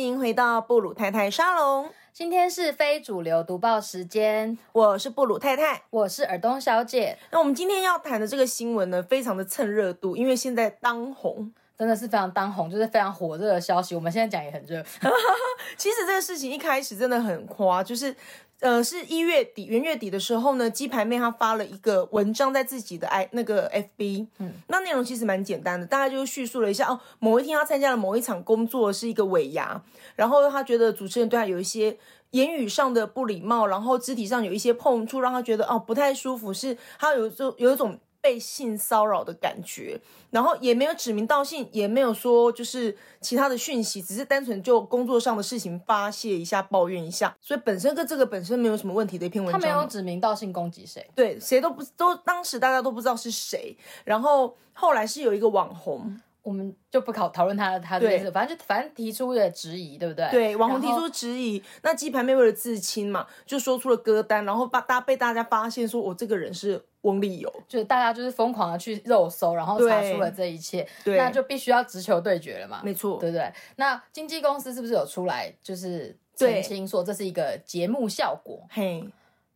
欢迎回到布鲁太太沙龙，今天是非主流读报时间，我是布鲁太太。我是尔东小姐，那我们今天要谈的这个新闻呢，非常的蹭热度，因为现在当红。真的是非常当红，就是非常火热的消息。我们现在讲也很热，其实这个事情一开始真的很夸，就是，呃，是一月底元月底的时候呢，鸡排妹她发了一个文章在自己的 i 那个 FB，嗯，那内容其实蛮简单的，大概就叙述了一下哦，某一天她参加了某一场工作是一个尾牙，然后她觉得主持人对她有一些言语上的不礼貌，然后肢体上有一些碰触，让她觉得哦不太舒服，是她有就有一种。被性骚扰的感觉，然后也没有指名道姓，也没有说就是其他的讯息，只是单纯就工作上的事情发泄一下、抱怨一下，所以本身跟这个本身没有什么问题的一篇文章。他没有指名道姓攻击谁，对，谁都不都当时大家都不知道是谁，然后后来是有一个网红。我们就不考讨论他他这件事，反正就反正提出了质疑，对不对？对，网红提出质疑，那鸡排妹为了自清嘛，就说出了歌单，然后把大被大家发现说我这个人是翁立友，就是大家就是疯狂的去肉搜，然后查出了这一切，那就必须要直球对决了嘛，没错，对不对？那经纪公司是不是有出来就是澄清说这是一个节目效果？嘿。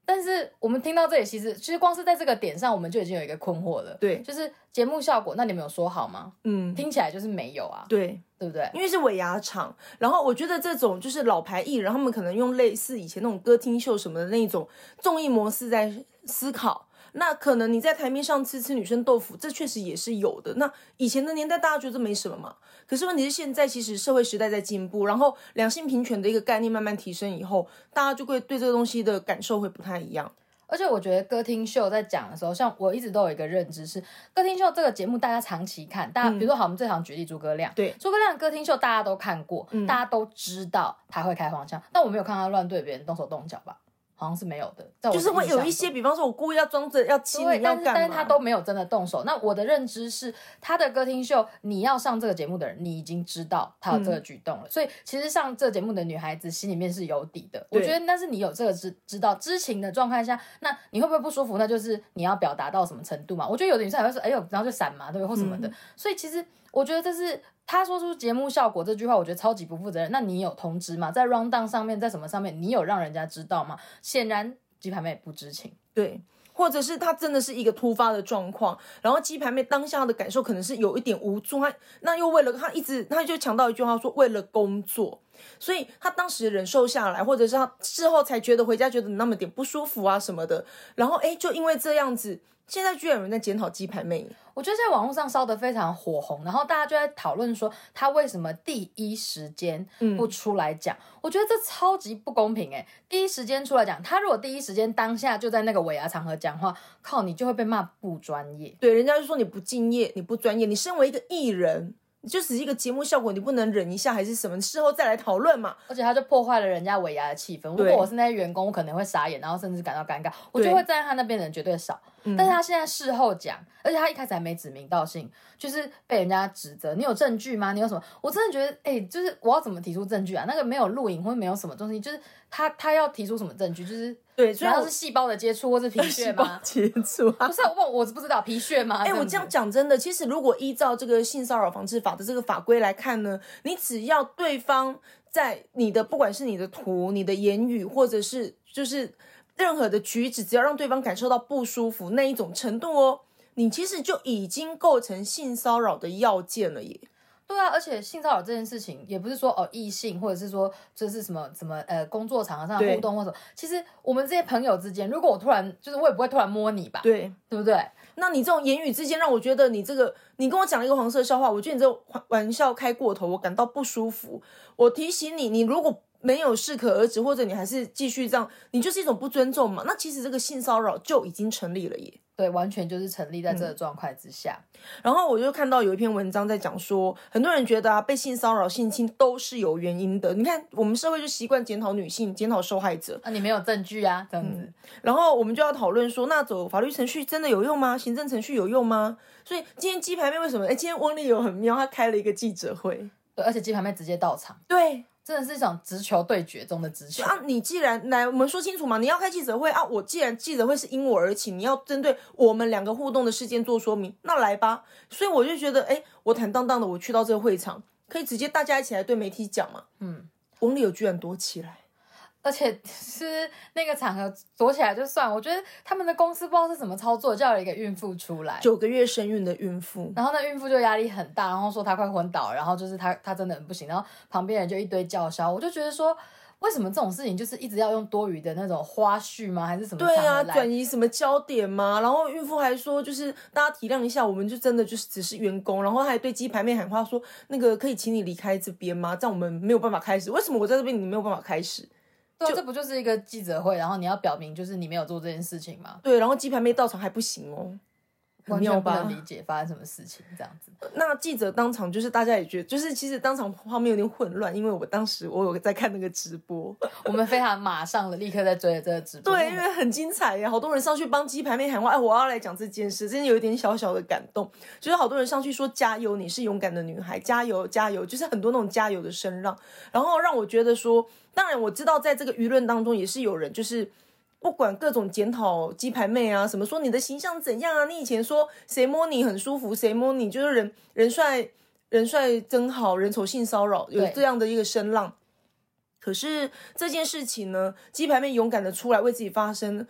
但是我们听到这里，其实其实光是在这个点上，我们就已经有一个困惑了。对，就是节目效果，那你们有说好吗？嗯，听起来就是没有啊。对，对不对？因为是尾牙场，然后我觉得这种就是老牌艺人，他们可能用类似以前那种歌厅秀什么的那种综艺模式在思考。那可能你在台面上吃吃女生豆腐，这确实也是有的。那以前的年代，大家觉得没什么嘛。可是问题是现在，其实社会时代在进步，然后两性平权的一个概念慢慢提升以后，大家就会对这个东西的感受会不太一样。而且我觉得歌厅秀在讲的时候，像我一直都有一个认知是，歌厅秀这个节目大家长期看，大家比如说好，我们最常举例诸葛亮，对，诸葛亮歌厅秀大家都看过，大家都知道他会开黄腔，但我没有看他乱对别人动手动脚吧。好像是没有的，就是会有一些，比方说我故意要装着要亲你，但是但是他都没有真的动手。那我的认知是，他的歌厅秀，你要上这个节目的人，你已经知道他有这个举动了。所以其实上这个节目的女孩子心里面是有底的。我觉得，但是你有这个知知道知情的状态下，那你会不会不舒服？那就是你要表达到什么程度嘛？我觉得有的女生还会说，哎呦，然后就闪嘛，对不对？或什么的。所以其实我觉得这是。他说出节目效果这句话，我觉得超级不负责任。那你有通知吗？在 round down 上面，在什么上面，你有让人家知道吗？显然鸡排妹不知情，对，或者是他真的是一个突发的状况，然后鸡排妹当下的感受可能是有一点无助，他那又为了他一直他就强调一句话说为了工作，所以他当时忍受下来，或者是他事后才觉得回家觉得那么点不舒服啊什么的，然后哎就因为这样子。现在居然有人在检讨鸡排妹，我觉得在网络上烧得非常火红，然后大家就在讨论说他为什么第一时间不出来讲？我觉得这超级不公平哎！第一时间出来讲，他如果第一时间当下就在那个尾牙场合讲话，靠你就会被骂不专业。对，人家就说你不敬业，你不专业。你身为一个艺人。就只是一个节目效果，你不能忍一下还是什么？事后再来讨论嘛。而且他就破坏了人家尾牙的气氛。如果我是那些员工，我可能会傻眼，然后甚至感到尴尬。我就会站在他那边的人绝对少。但是他现在事后讲，而且他一开始还没指名道姓，就是被人家指责。你有证据吗？你有什么？我真的觉得，哎，就是我要怎么提出证据啊？那个没有录影或者没有什么东西，就是他他要提出什么证据？就是对，主要是细胞的接触或是皮屑吗？接触？啊 不是，我我不知道皮屑吗？哎，我这样讲真的，其实如果依照这个性骚扰防治法的这个法规来看呢，你只要对方在你的不管是你的图、你的言语，或者是就是。任何的举止，只要让对方感受到不舒服那一种程度哦，你其实就已经构成性骚扰的要件了耶。对啊，而且性骚扰这件事情也不是说哦异性，或者是说这是什么什么呃工作场合上的互动或者，其实我们这些朋友之间，如果我突然就是我也不会突然摸你吧？对，对不对？那你这种言语之间让我觉得你这个，你跟我讲了一个黄色笑话，我觉得你这玩笑开过头，我感到不舒服。我提醒你，你如果。没有适可而止，或者你还是继续这样，你就是一种不尊重嘛。那其实这个性骚扰就已经成立了耶。对，完全就是成立在这个状况之下。然后我就看到有一篇文章在讲说，很多人觉得啊，被性骚扰、性侵都是有原因的。你看，我们社会就习惯检讨女性、检讨受害者。啊，你没有证据啊，这样子。然后我们就要讨论说，那走法律程序真的有用吗？行政程序有用吗？所以今天鸡排妹为什么？哎，今天翁丽友很妙，她开了一个记者会，对，而且鸡排妹直接到场。对。真的是一场直球对决中的直球啊！你既然来，我们说清楚嘛，你要开记者会啊！我既然记者会是因我而起，你要针对我们两个互动的事件做说明，那来吧。所以我就觉得，哎，我坦荡荡的，我去到这个会场，可以直接大家一起来对媒体讲嘛。嗯，翁立友居然躲起来。而且 是那个场合躲起来就算，我觉得他们的公司不知道是怎么操作，叫了一个孕妇出来，九个月身孕的孕妇，然后那孕妇就压力很大，然后说她快昏倒，然后就是她她真的很不行，然后旁边人就一堆叫嚣，我就觉得说，为什么这种事情就是一直要用多余的那种花絮吗？还是什么？对啊，转移什么焦点吗？然后孕妇还说，就是大家体谅一下，我们就真的就是只是员工，然后还对鸡排妹喊话说，那个可以请你离开这边吗？这样我们没有办法开始。为什么我在这边你没有办法开始？对，这不就是一个记者会，然后你要表明就是你没有做这件事情吗？对，然后鸡排没到场还不行哦，完全不能理解发生什么事情这样子。那记者当场就是大家也觉得，就是其实当场画面有点混乱，因为我当时我有在看那个直播，我们非常马上的立刻在追这个直播，对，因为很精彩呀，好多人上去帮鸡排妹喊话，哎，我要来讲这件事，真的有一点小小的感动，就是好多人上去说加油，你是勇敢的女孩，加油加油，就是很多那种加油的声浪，然后让我觉得说。当然我知道，在这个舆论当中也是有人，就是不管各种检讨鸡排妹啊，什么说你的形象怎样啊，你以前说谁摸你很舒服，谁摸你就是人人帅人帅真好人丑性骚扰，有这样的一个声浪。可是这件事情呢，鸡排妹勇敢的出来为自己发声，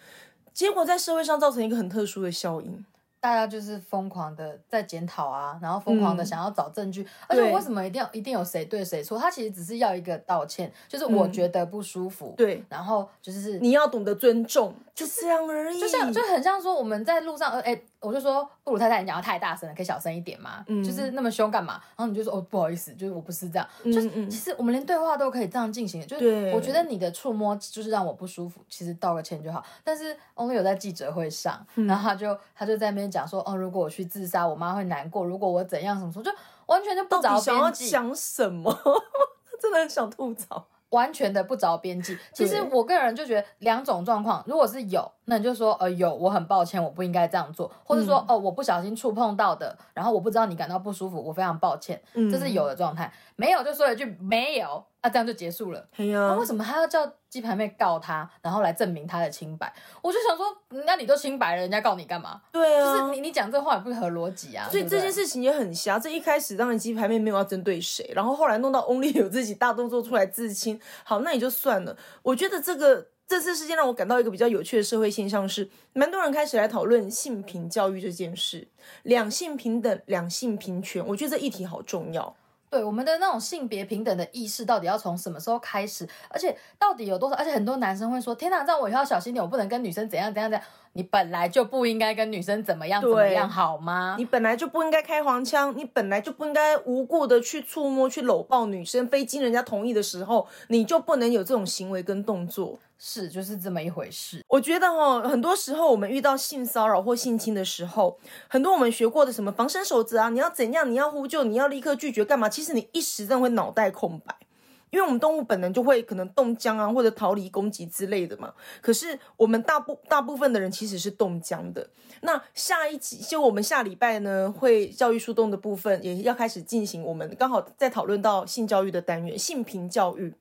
结果在社会上造成一个很特殊的效应。大家就是疯狂的在检讨啊，然后疯狂的想要找证据，而且为什么一定要一定有谁对谁错？他其实只是要一个道歉，就是我觉得不舒服，对，然后就是你要懂得尊重，就这样而已，就像就很像说我们在路上，呃，哎。我就说布鲁太太，你讲话太大声了，可以小声一点吗？嗯，就是那么凶干嘛？然后你就说哦，不好意思，就是我不是这样。就是其实我们连对话都可以这样进行，就是我觉得你的触摸就是让我不舒服，其实道个歉就好。但是 Only 有在记者会上，然后他就他就在那边讲说，哦，如果我去自杀，我妈会难过。如果我怎样什么什么，就完全就不着边际。想什么？真的很想吐槽。完全的不着边际。其实我个人就觉得两种状况，如果是有，那你就说呃有，我很抱歉，我不应该这样做，或者说哦我不小心触碰到的，然后我不知道你感到不舒服，我非常抱歉，这是有的状态。没有就说一句没有。那这样就结束了。那为什么他要叫鸡排妹告他，然后来证明他的清白？我就想说，那你都清白了，人家告你干嘛？对啊，就是你你讲这话也不合逻辑啊。所以这件事情也很瞎。这一开始当然鸡排妹没有要针对谁，然后后来弄到 Only 有自己大动作出来自清。好，那也就算了。我觉得这个这次事件让我感到一个比较有趣的社会现象是，蛮多人开始来讨论性平教育这件事，两性平等、两性平权。我觉得这议题好重要。对我们的那种性别平等的意识，到底要从什么时候开始？而且到底有多少？而且很多男生会说：“天哪，这样我以后要小心点，我不能跟女生怎样怎样怎样。”你本来就不应该跟女生怎么样怎么样，好吗？你本来就不应该开黄腔，你本来就不应该无故的去触摸、去搂抱女生，非经人家同意的时候，你就不能有这种行为跟动作。是，就是这么一回事。我觉得哈，很多时候我们遇到性骚扰或性侵的时候，很多我们学过的什么防身守则啊，你要怎样，你要呼救，你要立刻拒绝干嘛？其实你一时真的会脑袋空白，因为我们动物本能就会可能冻僵啊，或者逃离攻击之类的嘛。可是我们大部大部分的人其实是冻僵的。那下一集就我们下礼拜呢，会教育树洞的部分也要开始进行。我们刚好在讨论到性教育的单元，性平教育。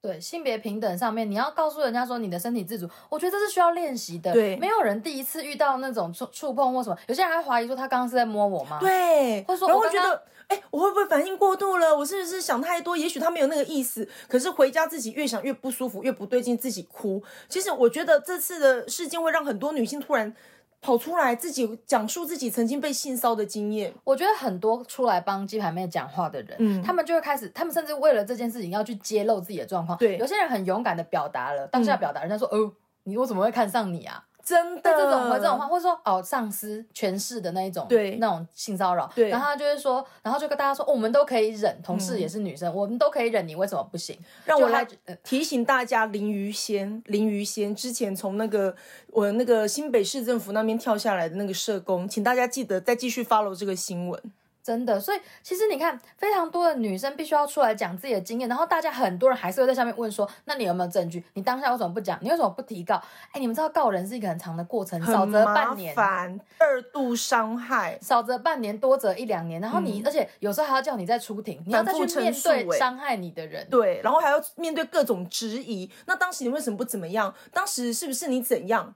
对性别平等上面，你要告诉人家说你的身体自主，我觉得这是需要练习的。对，没有人第一次遇到那种触触碰或什么，有些人还怀疑说他刚刚是在摸我吗？对，或者说然后觉得，哎，我会不会反应过度了？我是不是想太多？也许他没有那个意思，可是回家自己越想越不舒服，越不对劲，自己哭。其实我觉得这次的事件会让很多女性突然。跑出来自己讲述自己曾经被性骚的经验，我觉得很多出来帮鸡排妹讲话的人，嗯，他们就会开始，他们甚至为了这件事情要去揭露自己的状况。对，有些人很勇敢的表达了当下表达，人家说，哦，你我怎么会看上你啊？真的，这种回这种话，或者说哦，上司权势的那一种，对，那种性骚扰，对，然后他就会说，然后就跟大家说，我们都可以忍，同事也是女生，我们都可以忍，你为什么不行？让我来提醒大家，林于仙，林于仙之前从那个我那个新北市政府那边跳下来的那个社工，请大家记得再继续 follow 这个新闻。真的，所以其实你看，非常多的女生必须要出来讲自己的经验，然后大家很多人还是会在下面问说：“那你有没有证据？你当下为什么不讲？你为什么不提告？”哎，你们知道告人是一个很长的过程，少则半年，二度伤害，少则半年，多则一两年。然后你，而且有时候还要叫你再出庭，你要再去面对伤害你的人，对，然后还要面对各种质疑。那当时你为什么不怎么样？当时是不是你怎样？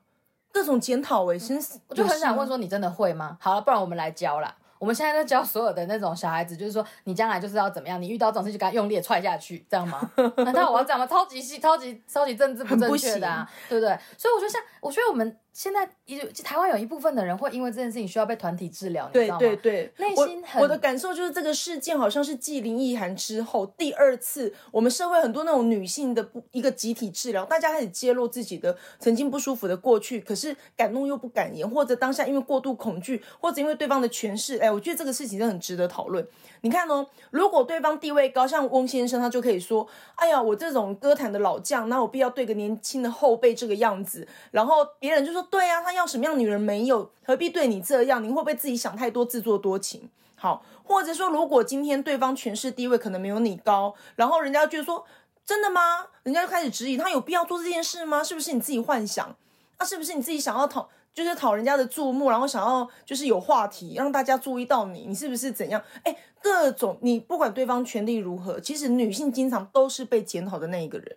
各种检讨，哎，真是，我就很想问说，你真的会吗？好了，不然我们来教啦。我们现在在教所有的那种小孩子，就是说你将来就是要怎么样，你遇到这种事就给他用力踹下去，这样吗？难道我要这样吗？超级细、超级超级政治不正确的啊，对不对？所以我觉得像，我觉得我们。现在一台湾有一部分的人会因为这件事情需要被团体治疗，对对对，内心很。我的感受就是这个事件好像是继林奕涵之后第二次，我们社会很多那种女性的不一个集体治疗，大家开始揭露自己的曾经不舒服的过去，可是敢怒又不敢言，或者当下因为过度恐惧，或者因为对方的诠释，哎，我觉得这个事情真的很值得讨论。你看哦，如果对方地位高，像翁先生，他就可以说：“哎呀，我这种歌坛的老将，那有必要对个年轻的后辈这个样子？”然后别人就说：“对啊，他要什么样的女人没有？何必对你这样？你会不会自己想太多，自作多情？”好，或者说，如果今天对方权势地位可能没有你高，然后人家就说：“真的吗？”人家就开始质疑他有必要做这件事吗？是不是你自己幻想？那是不是你自己想要讨？就是讨人家的注目，然后想要就是有话题，让大家注意到你，你是不是怎样？哎，各种你不管对方权力如何，其实女性经常都是被检讨的那一个人。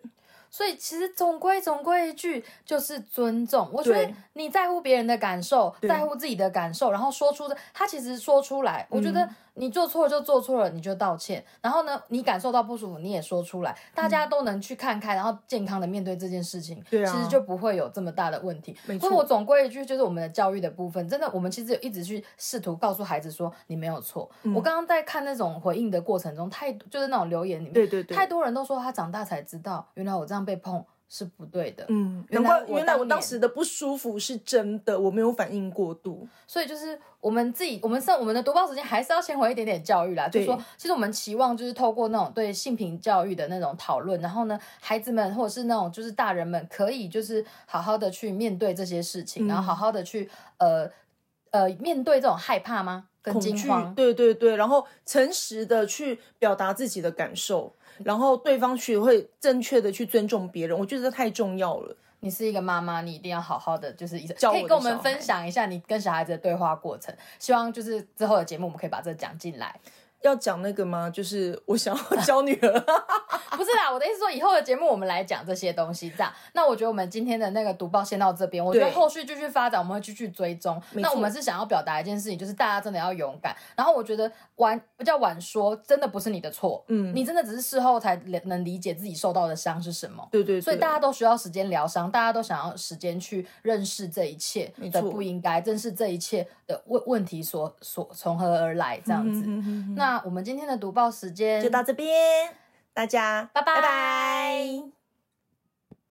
所以其实总归总归一句就是尊重。我觉得你在乎别人的感受，在乎自己的感受，然后说出的，他其实说出来，我觉得。你做错了就做错了，你就道歉。然后呢，你感受到不舒服，你也说出来，大家都能去看开，然后健康的面对这件事情，对啊，其实就不会有这么大的问题。没错。我总归一句，就是我们的教育的部分，真的，我们其实一直去试图告诉孩子说，你没有错。我刚刚在看那种回应的过程中，太就是那种留言里面，对对对，太多人都说他长大才知道，原来我这样被碰。是不对的，嗯，原来原来我当时的不舒服是真的，我没有反应过度，所以就是我们自己，我们上我们的读报时间还是要先回一点点教育啦，就是说，其实我们期望就是透过那种对性平教育的那种讨论，然后呢，孩子们或者是那种就是大人们可以就是好好的去面对这些事情，然后好好的去呃呃面对这种害怕吗？恐惧，对对对，然后诚实的去表达自己的感受。然后对方学会正确的去尊重别人，我觉得这太重要了。你是一个妈妈，你一定要好好的，就是可以跟我们分享一下你跟小孩子的对话过程。希望就是之后的节目，我们可以把这讲进来。要讲那个吗？就是我想要教女儿，不是啦，我的意思说以后的节目我们来讲这些东西，这样。那我觉得我们今天的那个读报先到这边，我觉得后续继续发展，我们会继续追踪。那我们是想要表达一件事情，就是大家真的要勇敢。然后我觉得晚不叫晚说，真的不是你的错，嗯，你真的只是事后才能理解自己受到的伤是什么。对对。所以大家都需要时间疗伤，大家都想要时间去认识这一切的不应该，认识这一切的问问题所所从何而来，这样子。那我们今天的读报时间就到这边，大家拜拜拜。